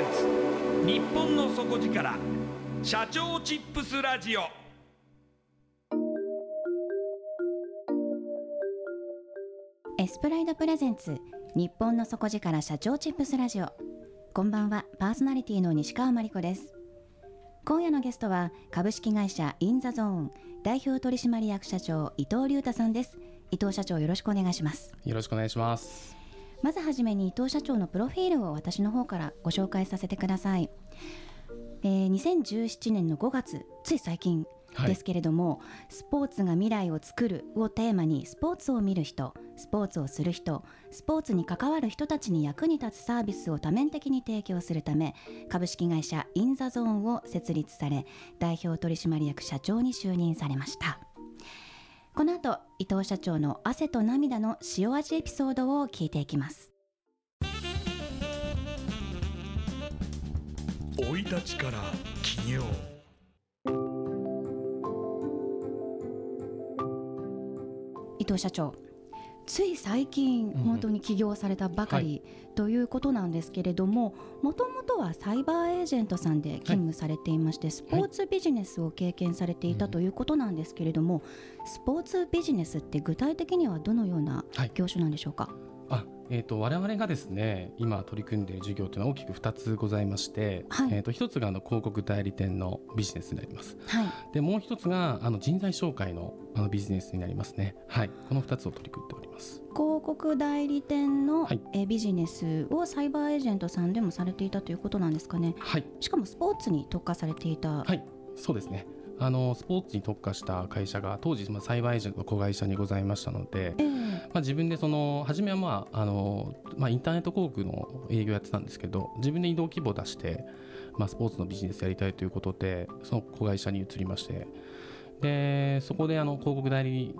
ンツ日本の底力。社長チップスラジオ。エスプライドプレゼンツ。日本の底力社長チップスラジオ。こんばんは。パーソナリティの西川真理子です。今夜のゲストは株式会社インザゾーン。代表取締役社長伊藤隆太さんです。伊藤社長よろしくお願いします。よろしくお願いしますまずはじめに伊藤社長のプロフィールを私の方からご紹介させてください、えー、2017年の5月つい最近ですけれども、はい、スポーツが未来を作るをテーマにスポーツを見る人スポーツをする人スポーツに関わる人たちに役に立つサービスを多面的に提供するため株式会社インザゾーンを設立され代表取締役社長に就任されましたこの後伊藤社長の汗と涙の塩味エピソードを聞いていきます。生い立ちから起業。伊藤社長つい最近本当に起業されたばかりということなんですけれどももともとはサイバーエージェントさんで勤務されていまして、スポーツビジネスを経験されていたということなんですけれども、スポーツビジネスって具体的にはどのような業種なんでしょうか、あえーと、我々がですね今取り組んでいる事業というのは大きく2つございまして、はい、えーと、1つがあの広告代理店のビジネスになります、はい、でもう1つがあの人材紹介のあのビジネスになりますね、はい、この2つを取り組んでおります。広告代理店の、はい、えビジネスをサイバーエージェントさんでもされていたということなんですかね、はい、しかもスポーツに特化されていた。はい。そうですねあのスポーツに特化した会社が当時、まあ、サイバーエージェントの子会社にございましたので、えー、まあ、自分でその初めは、まああのまあ、インターネット広告の営業やってたんですけど自分で移動規模を出して、まあ、スポーツのビジネスやりたいということでその子会社に移りましてでそこであの広告代理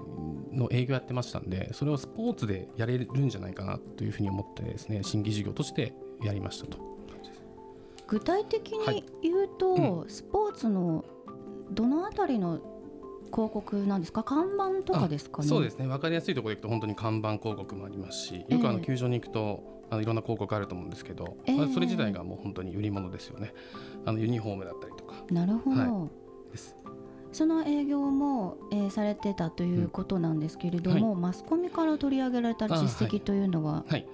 の営業やってましたんでそれをスポーツでやれるんじゃないかなというふうに思ってですね新規事業としてやりましたと。具体的に言うと、はいうん、スポーツのどのあたりの広告なんですか？看板とかですかね？そうですね。分かりやすいところでいくと本当に看板広告もありますしよくあの球場に行くと、あのいろんな広告あると思うんですけど、えー、まあ、それ自体がもう本当に売り物ですよね。あのユニフォームだったりとか。なるほど、はい、です。その営業も、えー、されてたということなんですけれども、うんはい、マスコミから取り上げられた実績というのは、はい。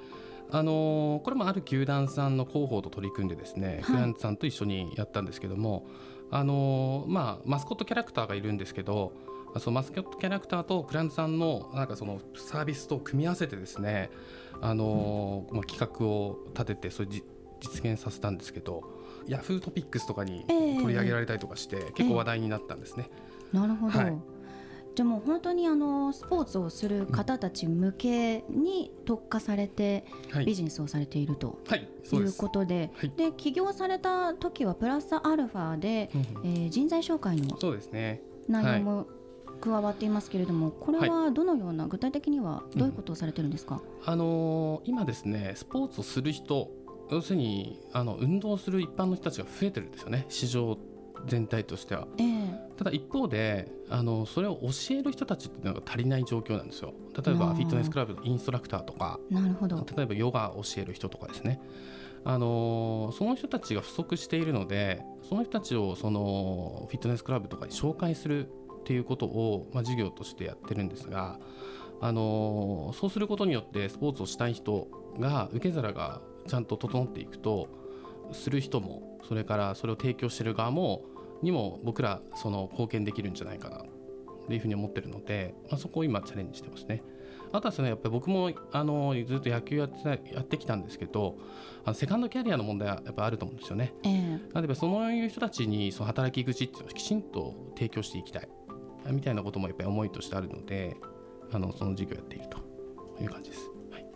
あのー、これもある球団さんの広報と取り組んでですね、クライアントさんと一緒にやったんですけども、あのー、まあ、マスコットキャラクターがいるんですけどそのマスコットキャラクターとクラントさんのなんかそのサービスと組み合わせてですね、あのまあ、企画を立ててそれ実現させたんですけどヤフートピックスとかに取り上げられたりとかして、結構話題になったんですね。えー、なるほど、はいじゃもう本当にあのスポーツをする方たち向けに特化されてビジネスをされていると、はい、いうことで,、で起業された時はプラスアルファで、うえー、人材紹介の内容も加わっていますけれども、これはどのような、具体的にはどういうことをされてるんですか、うん、あのー、今ですねスポーツをする人要するにあの運動する一般の人たちが増えてるんですよね。市場全体としては、えー、ただ一方であのそれを教える人たちっていうのが足りない状況なんですよ。例えばフィットネスクラブのインストラクターとかなるほど。例えばヨガを教える人とかですね。あのその人たちが不足しているのでその人たちをそのフィットネスクラブとかに紹介するっていうことを、まあ、授業としてやってるんですが、あのそうすることによってスポーツをしたい人が受け皿がちゃんと整っていくとする人もそれからそれを提供してる側もにも僕らその貢献できるんじゃないかなというふうに思ってるので、まあ、そこを今チャレンジしてますね。あとはですねやっぱり僕もあのずっと野球やってやってきたんですけどあのセカンドキャリアの問題はやっぱあると思うんですよね。えー、なのでそういう人たちにその働き口っていうのをきちんと提供していきたいみたいなこともやっぱり思いとしてあるのであのその授業をやっているという感じです。はい、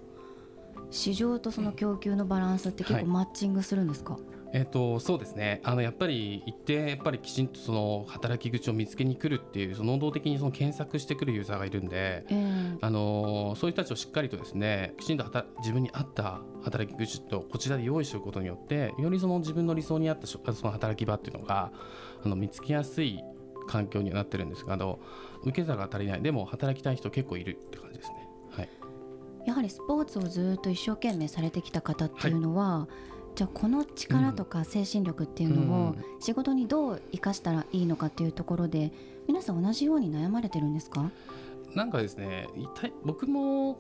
市場とその供給のバランスって結構マッチングするんですか、はいえーと、そうですね。あのやっぱり一定やっぱりきちんとその働き口を見つけに来るっていうその能動的にその検索してくるユーザーがいるんで、えー、あのそういう人たちをしっかりとですねきちんと自分に合った働き口とこちらで用意することによってよりその自分の理想に合ったその働き場っていうのがあの見つけやすい環境にはなってるんですがあの受け皿が足りない。でも働きたい人結構いるって感じですね。はい、やはりスポーツをずっと一生懸命されてきた方っていうのは、はいじゃあこの力とか精神力っていうのを仕事にどう生かしたらいいのかっていうところで皆さん同じように悩まれてるんですか？なんかですね僕も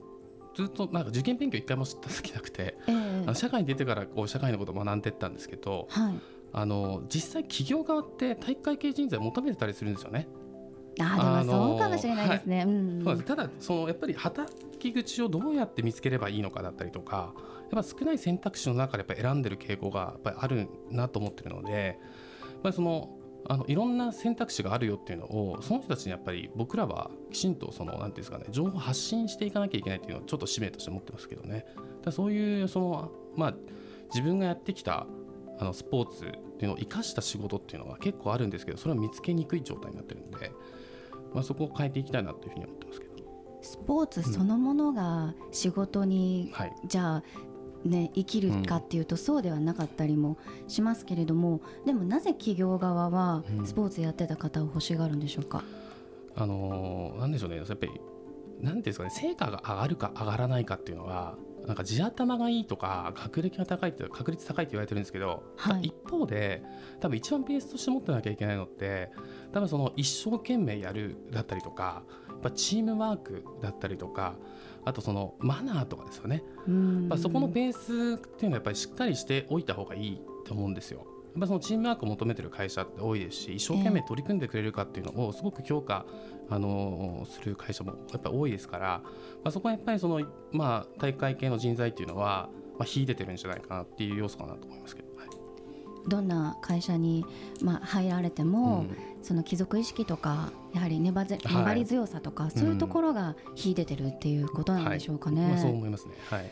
ずっとなんか受験勉強一回も知った時なくて、えー、社会に出てからこう社会のことを学んでったんですけど、はい、あの実際企業側って体育会系人材求めてたりするんですよね。あでもそうかもしれないですね。はい。うん、そうです。ただそのやっぱり働き口をどうやって見つければいいのかだったりとかやっぱ少ない選択肢の中でやっぱ選んでる傾向がやっぱりあるなと思ってるので、まあ、そのあのいろんな選択肢があるよっていうのをその人たちにやっぱり僕らはきちんとそのなんていうんですかね情報発信していかなきゃいけないっていうのをちょっと使命として持ってますけどね。だそういうそのまあ自分がやってきたあのスポーツっていうのを生かした仕事っていうのは結構あるんですけどそれを見つけにくい状態になってるんで、まあ、そこを変えていきたいなというふうに思ってますけど。スポーツそのものが仕事に、うん。はい、じゃあね、生きるかっていうとそうではなかったりもしますけれども、うん、でもなぜ企業側はスポーツやってた方を欲しがるんでしょうか、うん、あのー、なんでしょうね。やっぱりなんですかね。成果が上がるか上がらないかっていうのはなんか地頭がいいとか学歴が高いって確率高いって言われてるんですけど、はい、一方で多分一番ベースとして持ってなきゃいけないのって多分その一生懸命やるだったりとかやっぱチームワークだったりとかあとそのマナーとかですよね、まあ、そこのベースっていうのはやっぱりしっかりしておいた方がいいと思うんですよ。やっぱそのチームワークを求めてる会社って多いですし一生懸命取り組んでくれるかっていうのをすごく評価、あのする会社もやっぱり多いですから、まあ、そこはやっぱりその、まあ、大会系の人材っていうのは、まあ、秀でてるんじゃないかなっていう要素かなと思いますけど。どんな会社に、まあ、入られても、うん、その貴族意識とかやはり粘ぜ粘り強さとか、はい、そういうところが秀でてるっていうことなんでしょうかね。はい。まあ、そう思いますね、はい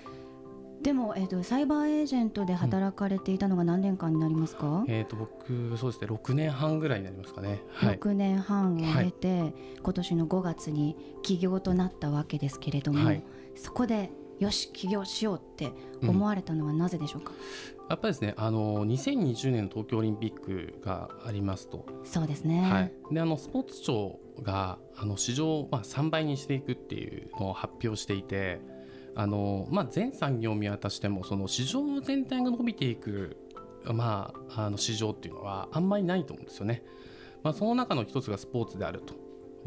でも、えーと、サイバーエージェントで働かれていたのが何年間になりますか、うん、えーと、僕そうですね6年半ぐらいになりますかね、はい、6年半を経て、はい、今年の5月に起業となったわけですけれども、はい、そこでよし起業しようって思われたのはなぜでしょうか、うん、やっぱりですねあの2020年の東京オリンピックがありますと。そうですね、はい、であのスポーツ庁があの市場をまあ3倍にしていくっていうのを発表していてあの、まあ、全産業を見渡してもその市場全体が伸びていく、まあ、あの市場っていうのはあんまりないと思うんですよね。まあ、その中の一つがスポーツであると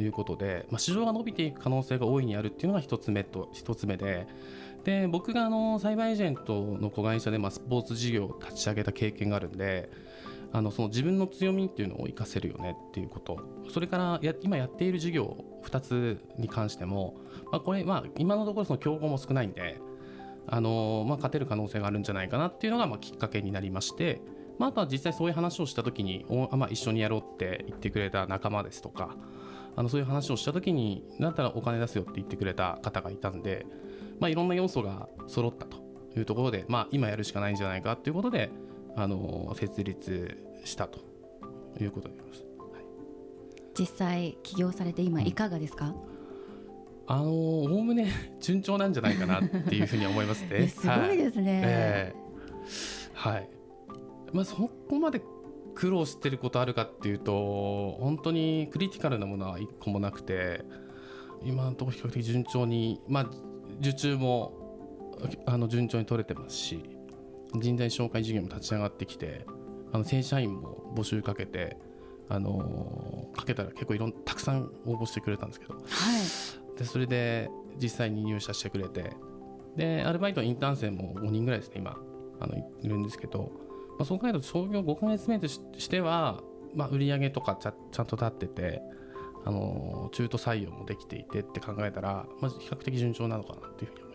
いうことで、まあ、市場が伸びていく可能性が大いにあるっていうのが一つ目と一つ目でで僕があのサイバーエージェントの子会社でまあスポーツ事業を立ち上げた経験があるんであのその自分の強みっていうのを活かせるよねっていうことそれからや今やっている事業2つに関しても、まあ、これ、まあ、今のところその競合も少ないんで、あのまあ、勝てる可能性があるんじゃないかなっていうのがまあきっかけになりまして、まあ、あとは実際そういう話をした時にお、まあ、一緒にやろうって言ってくれた仲間ですとかあのそういう話をした時にだったらお金出すよって言ってくれた方がいたんで、まあ、いろんな要素が揃ったというところで、まあ、今やるしかないんじゃないかということであの設立したということになります。はい、実際起業されて今いかがですか、うんあのおおむね 順調なんじゃないかなっていうふうに思いますね。すごいですね。はい、えー、はい。まあそこまで苦労してることあるかっていうと本当にクリティカルなものは一個もなくて今のところ比較的順調にまあ受注もあの順調に取れてますし人材紹介事業も立ち上がってきてあの正社員も募集かけてあのかけたら結構いろんたくさん応募してくれたんですけど、はい、でそれで実際に入社してくれて。でアルバイトインターン生も5人ぐらいですね今。あのいるんですけど、まあ、そう考えると創業5か月目としては、まあ、売上とかちゃちゃんと立っててあの中途採用もできていてって考えたら、まあ、比較的順調なのかなっていうふうに。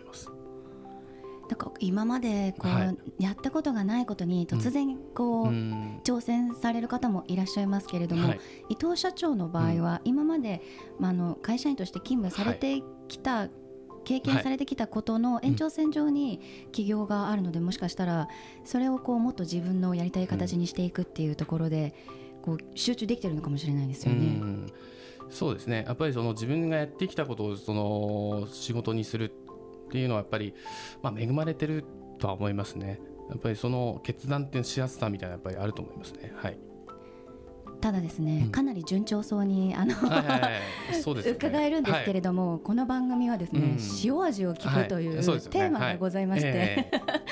なんか今までこう、はい、やったことがないことに突然こう、うん、挑戦される方もいらっしゃいますけれども、はい、伊藤社長の場合は今まで、まあ、あの会社員として勤務されてきた、はい。経験されてきたことの延長線上に起業があるので、もしかしたらそれをこうもっと自分のやりたい形にしていくっていうところでこう集中できてるのかもしれないですよね。そうですね。やっぱりその自分がやってきたことをその仕事にするっていうのはやっぱり、まあ、恵まれてるとは思いますね。やっぱりその決断っていうしやすさみたいなやっぱりあると思いますね。はい。ただですね、うん、かなり順調そうにあの、伺えるんですけれども、はい、この番組はですね、うん、塩味を聞くという、はい、テーマがございまして、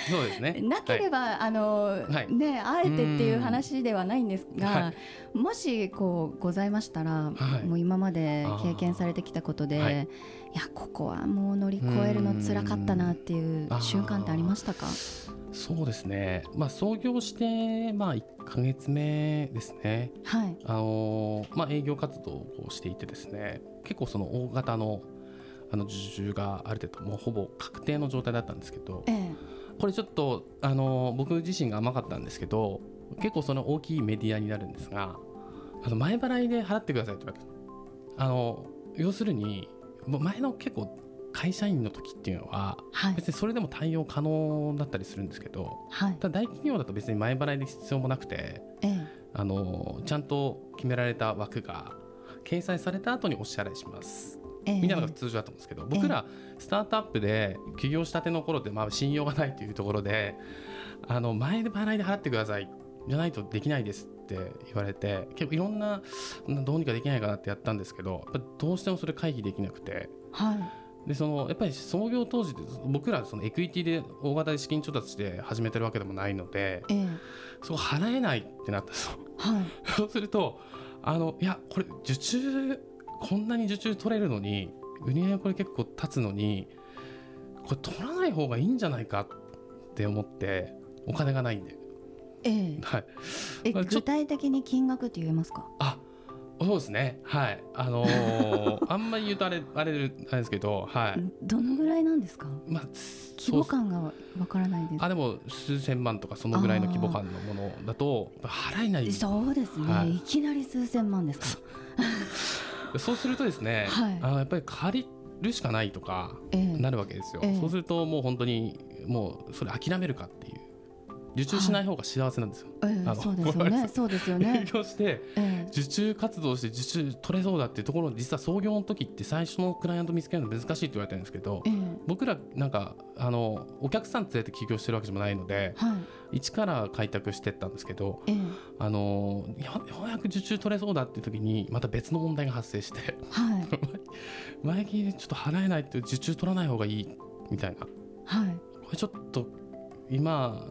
そうですね。なければ、あの、ねあえてっていう話ではないんですが、もしこうございましたら、もう今まで経験されてきたことで、い、やここはもう乗り越えるの辛かったなっていう瞬間ってありましたか？そうですね、まあ、創業して、まあ、1か月目ですね、はい。あのまあ、営業活動をしていてですね。結構その大型のあの受注がある程度もうほぼ確定の状態だったんですけど、ええ、これちょっとあの僕自身が甘かったんですけど結構その大きいメディアになるんですがあの前払いで払ってくださいって言われた。あの要するに前の結構会社員の時っていうのは、はい、別にそれでも対応可能だったりするんですけど、はい、ただ大企業だと別に前払いで必要もなくて、ええ、あのちゃんと決められた枠が掲載された後にお支払いします。ええ、みたいなのが通常だと思うんですけど僕らスタートアップで起業したての頃ってまあ信用がないというところであの前で払いで払ってくださいじゃないとできないですって言われて結構いろんなどうにかできないかなってやったんですけどどうしてもそれ回避できなくて。はいでそのやっぱり創業当時で僕らそのエクイティで大型で資金調達して始めてるわけでもないので、ええ、そう払えないってなったんですよ。はい、そうするとあのいやこれ受注こんなに受注取れるのに売り上げこれ結構立つのにこれ取らない方がいいんじゃないかって思ってお金がないんで。ええ。はい、え具体的に金額って言えますか？あそうですね。はい。あのー、あんまり言うとあれあれですけどはい。どのぐらいなんですか？まあ規模感がわからないです。あでも数千万とかそのぐらいの規模感のものだと払えない。そうですね、はい、いきなり数千万ですか。そう。するとですね、はい、あのやっぱり借りるしかないとかなるわけですよ、ええ、そうするともう本当にもうそれ諦めるかっていう受注しない方が幸せなんですよ。はい、あそうですよね。そうですよね。営業して、受注活動して受注取れそうだっていうところ実は創業の時って最初のクライアント見つけるの難しいって言われてるんですけど、僕らなんかあのお客さん連れて起業してるわけでもないので、はい、一から開拓してったんですけど、あのようやく受注取れそうだっていう時にまた別の問題が発生して、はい、前金ちょっと払えないって受注取らない方がいいみたいな。はい、これちょっと今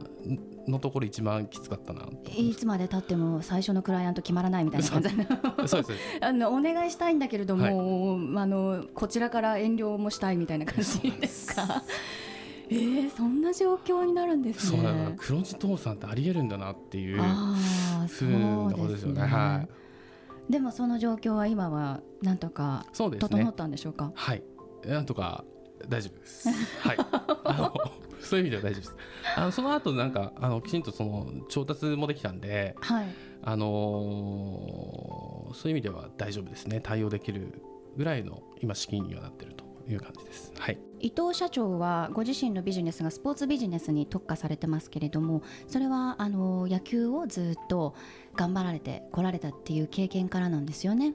のところ一番きつかったないつまでたっても最初のクライアント決まらないみたいな感じ あのお願いしたいんだけれども、はい、あのこちらから遠慮もしたいみたいな感じですか？えー、そんな状況になるんですね。そう黒字倒産ってありえるんだなっていう。あああそうですね。はい、でもその状況は今はなんとか整ったんでしょうか、ね、はい。なんとか大丈夫です。はい。あのそういう意味では大丈夫です。あのその後なんかあのきちんとその調達もできたんで、はい、あのー、そういう意味では大丈夫ですね。対応できるぐらいの今資金にはなってるという感じです、はい、伊藤社長はご自身のビジネスがスポーツビジネスに特化されてますけれどもそれはあの野球をずっと頑張られてこられたっていう経験からなんですよね。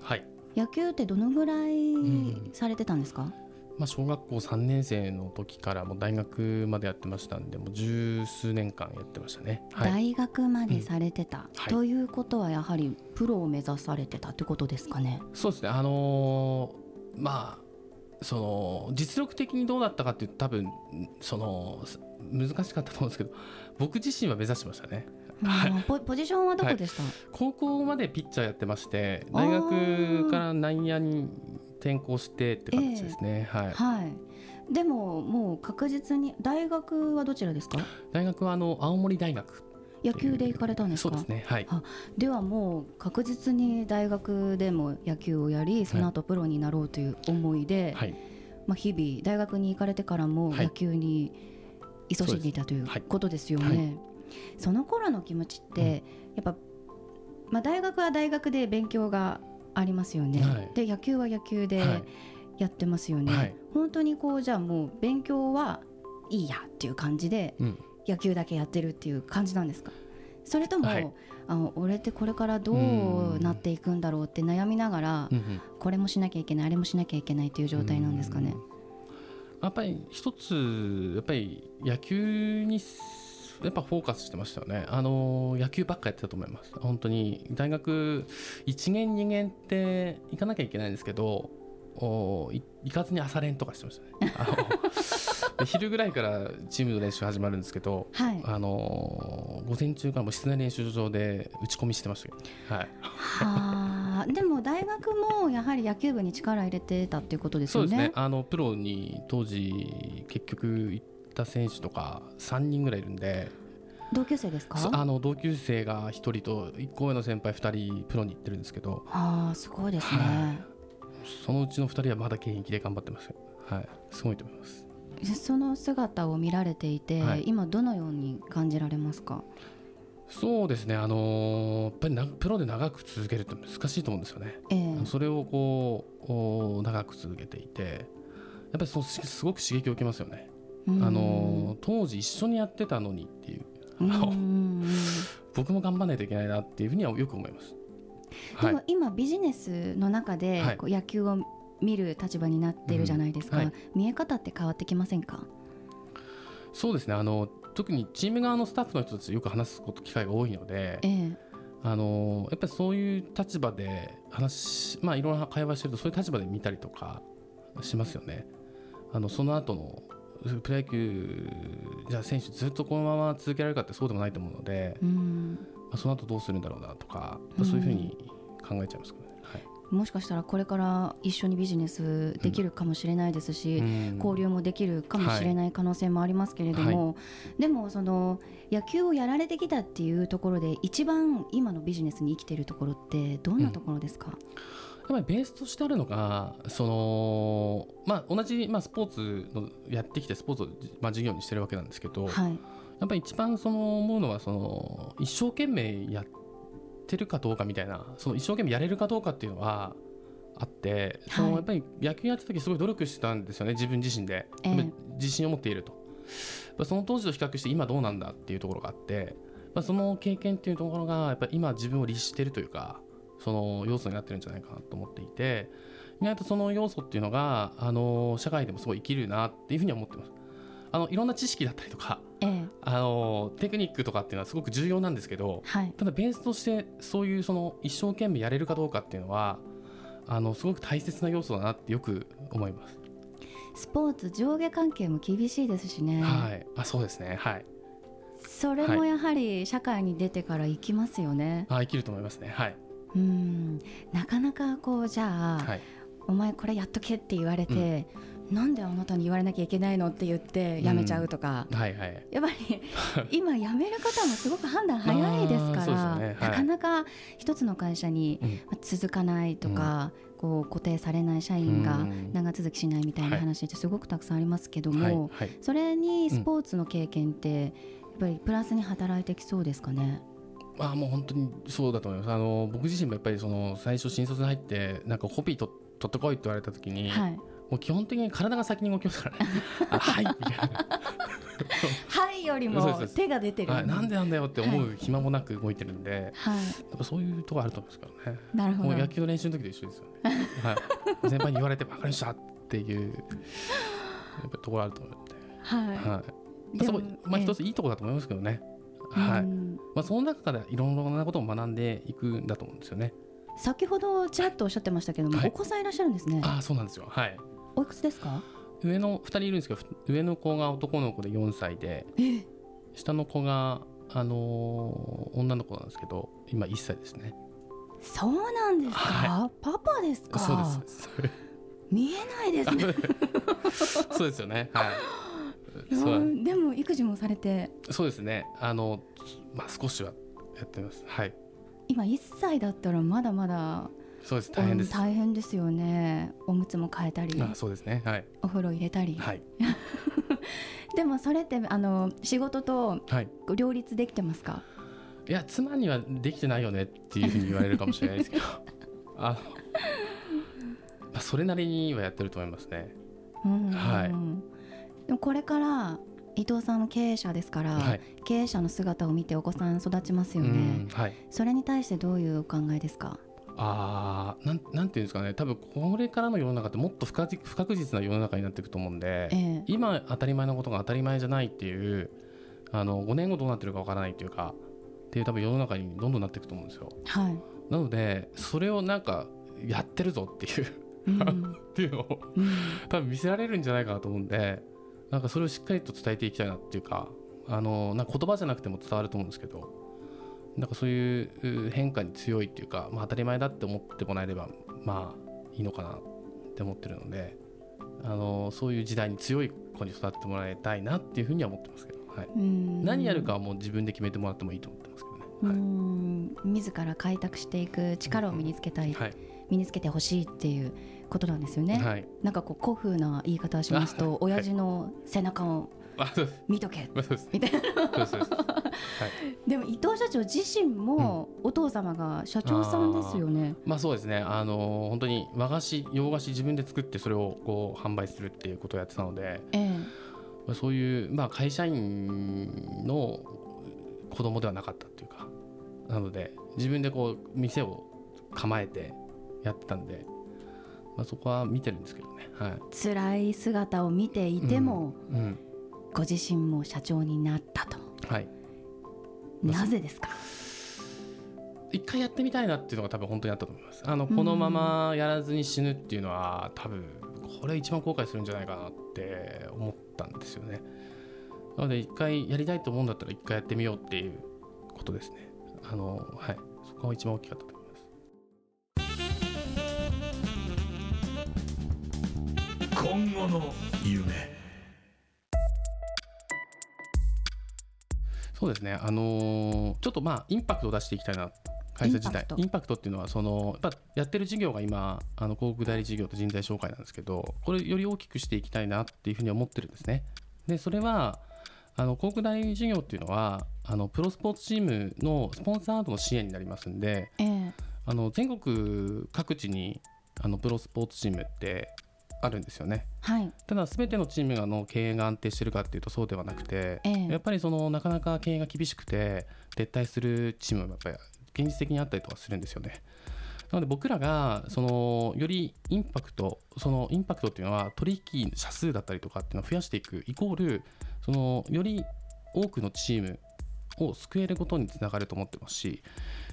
はい。野球ってどのぐらいされてたんですか、うんまあ、小学校3年生の時からも大学までやってましたんでもう十数年間やってましたね、はい、大学までされてた、うん。はい、ということはやはりプロを目指されてたってことですかね？そうですね。あのー、まあその実力的にどうだったかっていうと多分その難しかったと思うんですけど僕自身は目指してましたね。はい、ポポジションはどこでした、はい、高校までピッチャーやってまして大学から内野に転校してって形ですね、えー、はい、はい、でももう確実に大学はどちらですか？大学はあの青森大学。野球で行かれたんですか？そうですね。はい。ではもう確実に大学でも野球をやりその後プロになろうという思いで、はい、まあ、日々大学に行かれてからも野球に勤しんでいたということですよね、はい。はい、その頃の気持ちって、やっぱ、まあ、大学は大学で勉強がありますよね、はい、で野球は野球でやってますよね、はい、本当にこうじゃあもう勉強はいいやっていう感じで、野球だけやってるっていう感じなんですか？それとも、はい、あの俺ってこれからどうなっていくんだろうって悩みながら、これもしなきゃいけないあれもしなきゃいけないという状態なんですかね？やっぱり一つやっぱり野球にやっぱフォーカスしてましたよね。あの野球ばっかやってたと思います。本当に大学1年2年って行かなきゃいけないんですけど、お行かずに朝練とかしてましたね。昼ぐらいからチームの練習始まるんですけど、はい、あの午前中からも室内練習場で打ち込みしてましたけど、はい、はでも大学もやはり野球部に力入れてたっていうことですよね。そうですねあのプロに当時結局行った選手とか3人ぐらいいるんで同級生ですか？あの同級生が1人と1個上の先輩2人プロに行ってるんですけどあすごいですね、はい、そのうちの2人はまだ現役で頑張ってます。はい、すごいと思います。その姿を見られていて、はい、今どのように感じられますか？そうですね、あのー、やっぱりなプロで長く続けるって難しいと思うんですよね。えー、それをこう長く続けていてやっぱりそすごく刺激を受けますよね。あのー、当時一緒にやってたのにっていう。僕も頑張らないといけないなっていうふうにはよく思います。でも今ビジネスの中でこう野球を見る立場になってるじゃないですか、うんはい、見え方って変わってきませんか？そうですね。あの特にチーム側のスタッフの人たちよく話すこと機会が多いので、ええ、あのやっぱりそういう立場で話まあいろんな会話してるとそういう立場で見たりとかしますよね。あのその後のプロ野球じゃあ選手ずっとこのまま続けられるかってそうでもないと思うので、うん、まあ、その後どうするんだろうなとか、そういうふうに考えちゃいますかね。もしかしたらこれから一緒にビジネスできるかもしれないですし、うん、交流もできるかもしれない可能性もありますけれども、はい、でもその野球をやられてきたっていうところで一番今のビジネスに生きているところってどんなところですか、うん、やっぱりベースとしてあるのがその、まあ、同じ、まあ、スポーツのやってきてスポーツを、まあ、事業にしてるわけなんですけど、はい、やっぱり一番その思うのはその一生懸命やってるかどうかみたいなその一生懸命やれるかどうかっていうのはあってそのやっぱり野球やってた時すごい努力してたんですよね自分自身で、えー、自信を持っていると。その当時と比較して今どうなんだっていうところがあって、まあ、その経験っていうところがやっぱり今自分を律してるというかその要素になってるんじゃないかなと思っていて意外とその要素っていうのがあの社会でもすごい生きるなっていうふうに思ってます。あのいろんな知識だったりとか、ええ、あのテクニックとかっていうのはすごく重要なんですけど、はい、ただベースとしてそういうその一生懸命やれるかどうかっていうのはあのすごく大切な要素だなってよく思います。スポーツ上下関係も厳しいですしね。はい。あそうですね。はい。それもやはり社会に出てから生きますよね、はい、あ生きると思いますね。はいうん。なかなかこうじゃあ、はい、お前これやっとけって言われて、うん。なんであなたに言われなきゃいけないのって言って辞めちゃうとか、うん、はいはい。やっぱり 今辞める方もすごく判断早いですからね。はい、なかなか一つの会社に続かないとか、うん、こう固定されない社員が長続きしないみたいな話ってすごくたくさんありますけども、はい。はい、それにスポーツの経験ってやっぱりプラスに働いてきそうですかね？あもう本当にそうだと思います。あの僕自身もやっぱりその最初新卒に入ってなんかホビー取ってこいって言われた時に、はい、もう基本的に体が先に動きますからね。はい。みたい。なはいよりも手が出てる、はい、なんでなんだよって思う暇もなく動いてるんで、はい、やっぱそういうところあると思うんですからね。なるほど。もう野球の練習の時と一緒ですよね、はい、先輩に言われて分かりましたっていうやっぱところあると思うんで、はい。はい。まあ、そこまあ一ついいところだと思いますけどね、はい。まあ、その中からいろんなことを学んでいくんだと思うんですよね。先ほどちらっとおっしゃってましたけども、はい、お子さんいらっしゃるんですね。あそうなんですよ。はい。おいくつですか？上の2人いるんですけど上の子が男の子で4歳で下の子が、あのー、女の子なんですけど今1歳ですね。そうなんですか、はい、パパですか？そうです。見えないですね。そうですよね。はいでも育児もされて。そうですね。あのまあ少しはやってます。はい。今1歳だったらまだまだそうです。大変です。大変ですよね。おむつも変えたりあそうですね。はい。お風呂入れたり。はい。でもそれってあの仕事と両立できてますか、はい、いや妻にはできてないよねっていうふうに言われるかもしれないですけど。あの、まあ、それなりにはやってると思いますね。はいでもこれから伊藤さんの経営者ですから、はい、経営者の姿を見てお子さん育ちますよね、はい、それに対してどういうお考えですか？あなんなんていうんですかね。多分これからの世の中ってもっと不確実な世の中になっていくと思うんで、ええ、今当たり前のことが当たり前じゃないっていうあの5年後どうなってるかわからないっていうかっていう多分世の中にどんどんなっていくと思うんですよ。はい、なのでそれをなんかやってるぞっていう っていうのを、うん、多分見せられるんじゃないかなと思うんでなんかそれをしっかりと伝えていきたいなっていうかあのなんか言葉じゃなくても伝わると思うんですけどなんかそういう変化に強いっていうか、まあ、当たり前だって思ってもらえればまあいいのかなって思ってるのであのそういう時代に強い子に育ってもらいたいなっていうふうには思ってますけど、はい、何やるかはもう自分で決めてもらってもいいと思ってますけどね。はい、うん自ら開拓していく力を身につけたい、はい、身につけてほしいっていうことなんですよね。はい、なんかこう古風な言い方をしますと、親父の背中を見とけ。みたいな。でも伊藤社長自身もお父様が社長さんですよね。まあそうですね。あの本当に和菓子洋菓子自分で作ってそれをこう販売するっていうことをやってたので、ええ、そういうまあ会社員の子供ではなかったっていうか、なので自分でこう店を構えてやってたんで。まあ、そこは見てるんですけどね、はい、辛い姿を見ていても、うん。うん、ご自身も社長になったと、はい、なぜですか？一回やってみたいなっていうのが多分本当にあったと思います。あのこのままやらずに死ぬっていうのは多分これ一番後悔するんじゃないかなって思ったんですよね。なので一回やりたいと思うんだったら一回やってみようっていうことですね。あのはい。そこが一番大きかった今後の夢。そうですね。あのー、ちょっとまあインパクトを出していきたいな。会社自体。インパクト。っていうのはそのやっぱやってる事業が今あの広告代理事業と人材紹介なんですけどこれより大きくしていきたいなっていうふうに思ってるんですね。でそれはあの広告代理事業っていうのはあのプロスポーツチームのスポンサードの支援になりますんで、えー、あの全国各地にあのプロスポーツチームってあるんですよね、はい、ただ全てのチームの経営が安定してるかっていうとそうではなくて、ええ、やっぱりそのなかなか経営が厳しくて撤退するチームもやっぱり現実的にあったりとかするんですよね。なので僕らがそのよりインパクトそのインパクトっていうのは取引者数だったりとかっていうのを増やしていくイコールそのより多くのチームを救えることにつながると思ってますし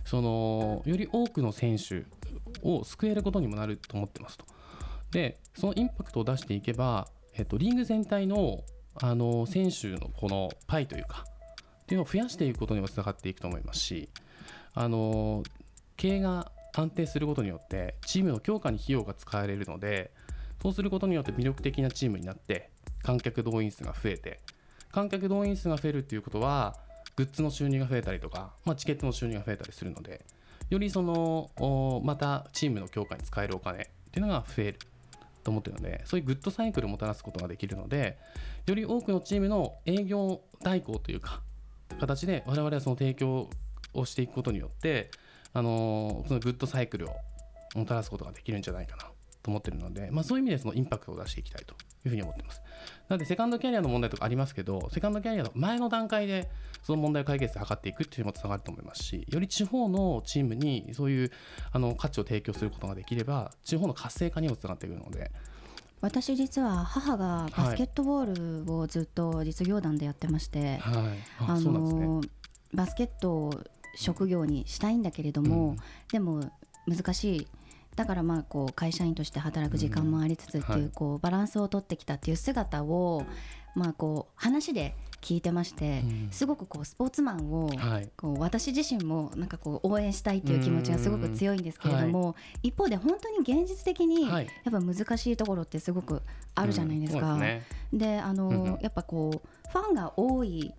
そのより多くの選手を救えることにもなると思ってますと。でそのインパクトを出していけば、えっと、リーグ全体のあの選手のこのパイというかっていうのを増やしていくことにもつながっていくと思いますしあの経営が安定することによってチームの強化に費用が使われるのでそうすることによって魅力的なチームになって観客動員数が増えて観客動員数が増えるっていうことはグッズの収入が増えたりとか、まあ、チケットの収入が増えたりするのでよりそのまたチームの強化に使えるお金っていうのが増える。と思ってるのでそういうグッドサイクルをもたらすことができるのでより多くのチームの営業代行というか形で我々はその提供をしていくことによってあのそのグッドサイクルをもたらすことができるんじゃないかな。と思ってるので、まあ、そういう意味でそのインパクトを出していきたいというふうに思ってます。なのでセカンドキャリアの問題とかありますけどセカンドキャリアの前の段階でその問題を解決で図っていくっていうのもつながると思いますしより地方のチームにそういうあの価値を提供することができれば地方の活性化にもつながってくるので。私実は母がバスケットボールをずっと実業団でやってまして、はい、あの、ね、バスケットを職業にしたいんだけれども、うん、でも難しいだからまあこう会社員として働く時間もありつつっていうこうバランスを取ってきたっていう姿をまあこう話で聞いてまして、すごくこうスポーツマンをこう私自身もなんかこう応援したいっていう気持ちがすごく強いんですけれども、一方で本当に現実的にやっぱ難しいところってすごくあるじゃないですか。であのやっぱこうファンが多い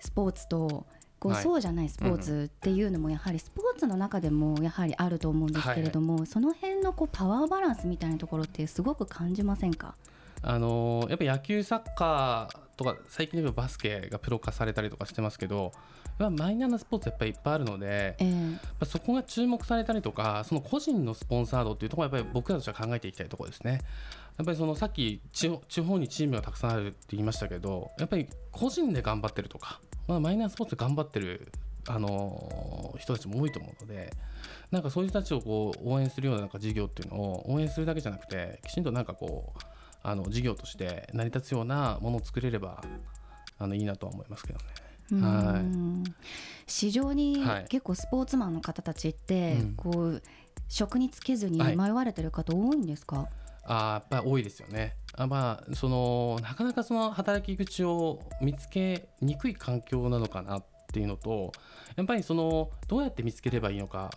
スポーツとこうそうじゃないスポーツっていうのもやはりスポーツの中でもやはりあると思うんですけれども、その辺のこうパワーバランスみたいなところってすごく感じませんか？あのやっぱ野球サッカーとか最近で言バスケがプロ化されたりとかしてますけどマイナーなスポーツやっぱりいっぱいあるので、えー、そこが注目されたりとかその個人のスポンサードっていうところはやっぱり僕らとしては考えていきたいところですね。やっぱりそのさっき地方にチームがたくさんあるって言いましたけどやっぱり個人で頑張ってるとか、まあ、マイナースポーツで頑張ってるあの人たちも多いと思うのでなんかそういう人たちをこう応援するようななんか事業っていうのを応援するだけじゃなくてきちんとなんかこうあの事業として成り立つようなものを作れればあのいいなとは思いますけどね。はい、市場に結構スポーツマンの方たちって、こう職に就けずに迷われてる方多いんですか、はい、あやっぱり多いですよね。あまあ、そのなかなかその働き口を見つけにくい環境なのかなっていうのとやっぱりそのどうやって見つければいいのか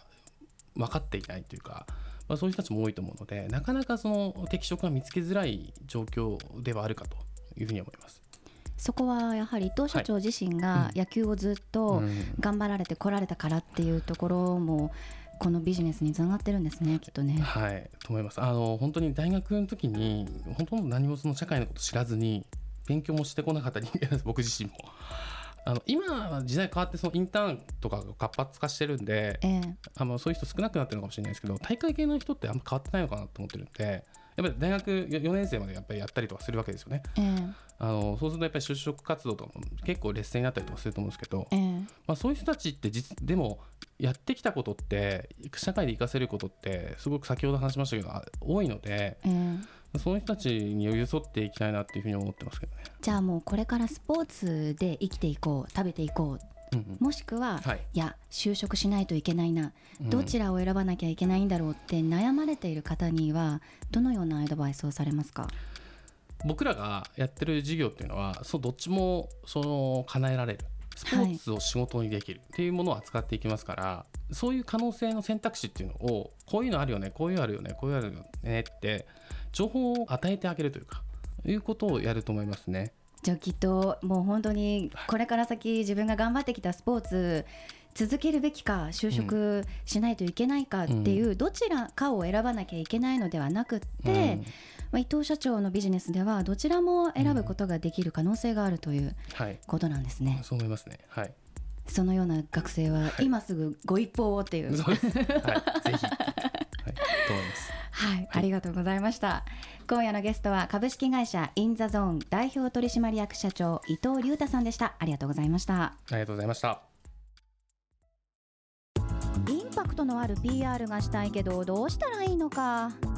分かっていないというか、まあ、そういう人たちも多いと思うのでなかなかその適職が見つけづらい状況ではあるかというふうに思います。そこはやはり伊藤社長自身が野球をずっと頑張られてこられたからっていうところもこのビジネスにつながってるんですねきっとね。はいと思います。あの本当に大学の時に本当何もその社会のこと知らずに勉強もしてこなかった人間です 僕自身も。あの今は時代変わってそのインターンとかが活発化してるんで、えー、あのそういう人少なくなってるのかもしれないですけど大会系の人ってあんま変わってないのかなと思ってるんでやっぱり大学4年生までやっぱりやったりとかするわけですよね。えー、あのそうするとやっぱり就職活動とかも結構劣勢になったりとかすると思うんですけど、えー、まあ、そういう人たちって実でもやってきたことって社会で生かせることってすごく先ほど話しましたけど多いので、そういう人たちに寄り添っていきたいなっていうふうに思ってますけどね。じゃあもうこれからスポーツで生きていこう食べていこう。うんうん、もしくは、はい、いや就職しないといけないな、どちらを選ばなきゃいけないんだろうって悩まれている方にはどのようなアドバイスをされますか？僕らがやってる事業っていうのはそうどっちもその叶えられる。スポーツを仕事にできるっていうものを扱っていきますから、はい、そういう可能性の選択肢っていうのをこういうのあるよねこういうのあるよねこういうのあるよねって情報を与えてあげるというかいうことをやると思いますね。じゃあきっともう本当にこれから先自分が頑張ってきたスポーツ続けるべきか就職しないといけないかっていうどちらかを選ばなきゃいけないのではなくって、まあ、伊藤社長のビジネスではどちらも選ぶことができる可能性があるということなんですね。はい、そう思いますね、はい、そのような学生は今すぐご一報をっていう、はい、ぜひ、はい、と思います。はい、ありがとうございました。今夜のゲストは株式会社インザゾーン代表取締役社長伊藤隆太さんでした。ありがとうございました。ありがとうございました。インパクトのある PR がしたいけどどうしたらいいのか